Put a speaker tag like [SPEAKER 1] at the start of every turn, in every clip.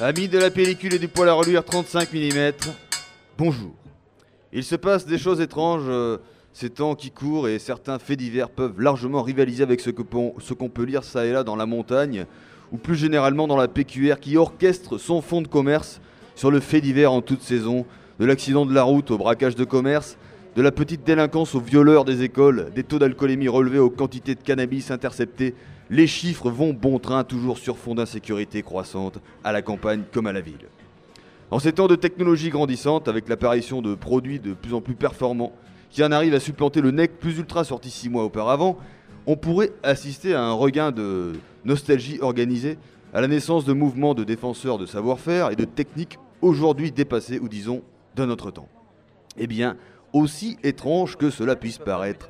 [SPEAKER 1] Amis de la pellicule et du poil à reluire 35 mm, bonjour. Il se passe des choses étranges euh, ces temps qui courent et certains faits divers peuvent largement rivaliser avec ce qu'on peut lire ça et là dans la montagne ou plus généralement dans la PQR qui orchestre son fonds de commerce sur le fait divers en toute saison, de l'accident de la route au braquage de commerce, de la petite délinquance aux violeurs des écoles, des taux d'alcoolémie relevés aux quantités de cannabis interceptées, les chiffres vont bon train toujours sur fond d'insécurité croissante, à la campagne comme à la ville. En ces temps de technologie grandissante, avec l'apparition de produits de plus en plus performants, qui en arrivent à supplanter le NEC plus ultra sorti six mois auparavant, on pourrait assister à un regain de nostalgie organisée, à la naissance de mouvements de défenseurs de savoir-faire et de techniques aujourd'hui dépassées ou disons d'un autre temps. Eh bien, aussi étrange que cela puisse paraître,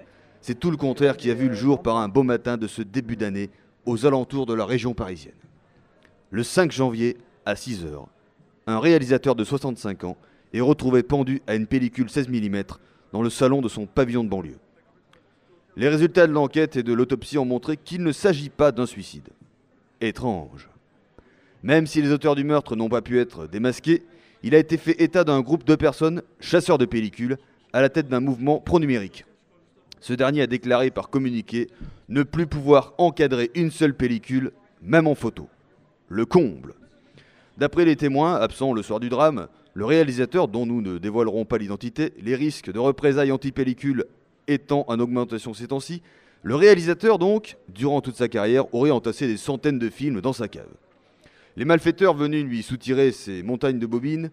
[SPEAKER 1] c'est tout le contraire qui a vu le jour par un beau matin de ce début d'année aux alentours de la région parisienne. Le 5 janvier, à 6 h un réalisateur de 65 ans est retrouvé pendu à une pellicule 16 mm dans le salon de son pavillon de banlieue. Les résultats de l'enquête et de l'autopsie ont montré qu'il ne s'agit pas d'un suicide. Étrange. Même si les auteurs du meurtre n'ont pas pu être démasqués, il a été fait état d'un groupe de personnes, chasseurs de pellicules, à la tête d'un mouvement pro-numérique. Ce dernier a déclaré par communiqué ne plus pouvoir encadrer une seule pellicule, même en photo. Le comble. D'après les témoins, absents le soir du drame, le réalisateur, dont nous ne dévoilerons pas l'identité, les risques de représailles anti-pellicule étant en augmentation ces temps-ci, le réalisateur donc, durant toute sa carrière, aurait entassé des centaines de films dans sa cave. Les malfaiteurs venus lui soutirer ces montagnes de bobines,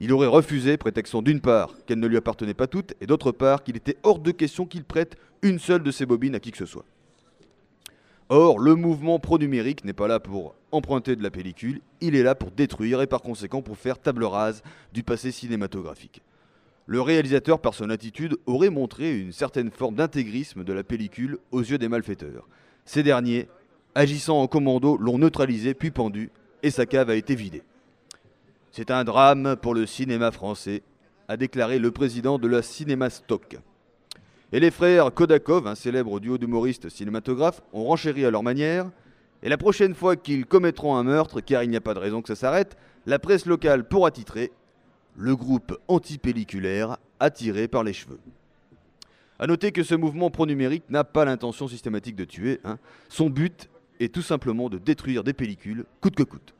[SPEAKER 1] il aurait refusé, prétextant d'une part qu'elles ne lui appartenaient pas toutes, et d'autre part qu'il était hors de question qu'il prête une seule de ces bobines à qui que ce soit. Or, le mouvement pro-numérique n'est pas là pour emprunter de la pellicule, il est là pour détruire et par conséquent pour faire table rase du passé cinématographique. Le réalisateur, par son attitude, aurait montré une certaine forme d'intégrisme de la pellicule aux yeux des malfaiteurs. Ces derniers, agissant en commando, l'ont neutralisé puis pendu, et sa cave a été vidée. C'est un drame pour le cinéma français, a déclaré le président de la Cinéma Stock. Et les frères Kodakov, un célèbre duo d'humoristes cinématographes, ont renchéri à leur manière. Et la prochaine fois qu'ils commettront un meurtre, car il n'y a pas de raison que ça s'arrête, la presse locale pourra titrer Le groupe antipelliculaire attiré par les cheveux. A noter que ce mouvement pro-numérique n'a pas l'intention systématique de tuer. hein. Son but est tout simplement de détruire des pellicules, coûte que coûte.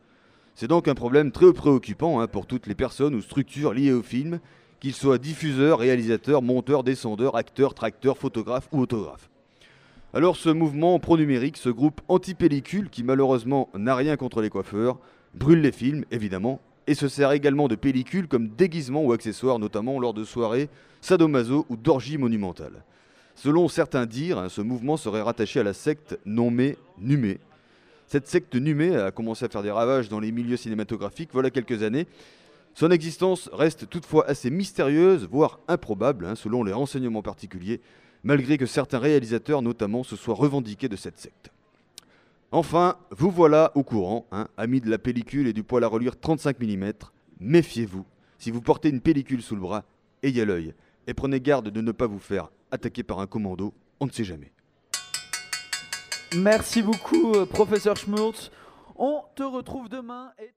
[SPEAKER 1] C'est donc un problème très préoccupant hein, pour toutes les personnes ou structures liées au film, qu'ils soient diffuseurs, réalisateurs, monteurs, descendeurs, acteurs, tracteurs, photographes ou autographes. Alors ce mouvement pro-numérique, ce groupe anti-pellicule, qui malheureusement n'a rien contre les coiffeurs, brûle les films, évidemment, et se sert également de pellicules comme déguisement ou accessoire, notamment lors de soirées sadomaso ou d'orgies monumentales. Selon certains dires, hein, ce mouvement serait rattaché à la secte nommée Numé. Cette secte Numé a commencé à faire des ravages dans les milieux cinématographiques voilà quelques années. Son existence reste toutefois assez mystérieuse, voire improbable, hein, selon les renseignements particuliers, malgré que certains réalisateurs notamment se soient revendiqués de cette secte. Enfin, vous voilà au courant, hein, amis de la pellicule et du poil à reluire 35 mm, méfiez-vous. Si vous portez une pellicule sous le bras, ayez l'œil et prenez garde de ne pas vous faire attaquer par un commando, on ne sait jamais.
[SPEAKER 2] Merci beaucoup, euh, professeur Schmurtz. On te retrouve demain. Et...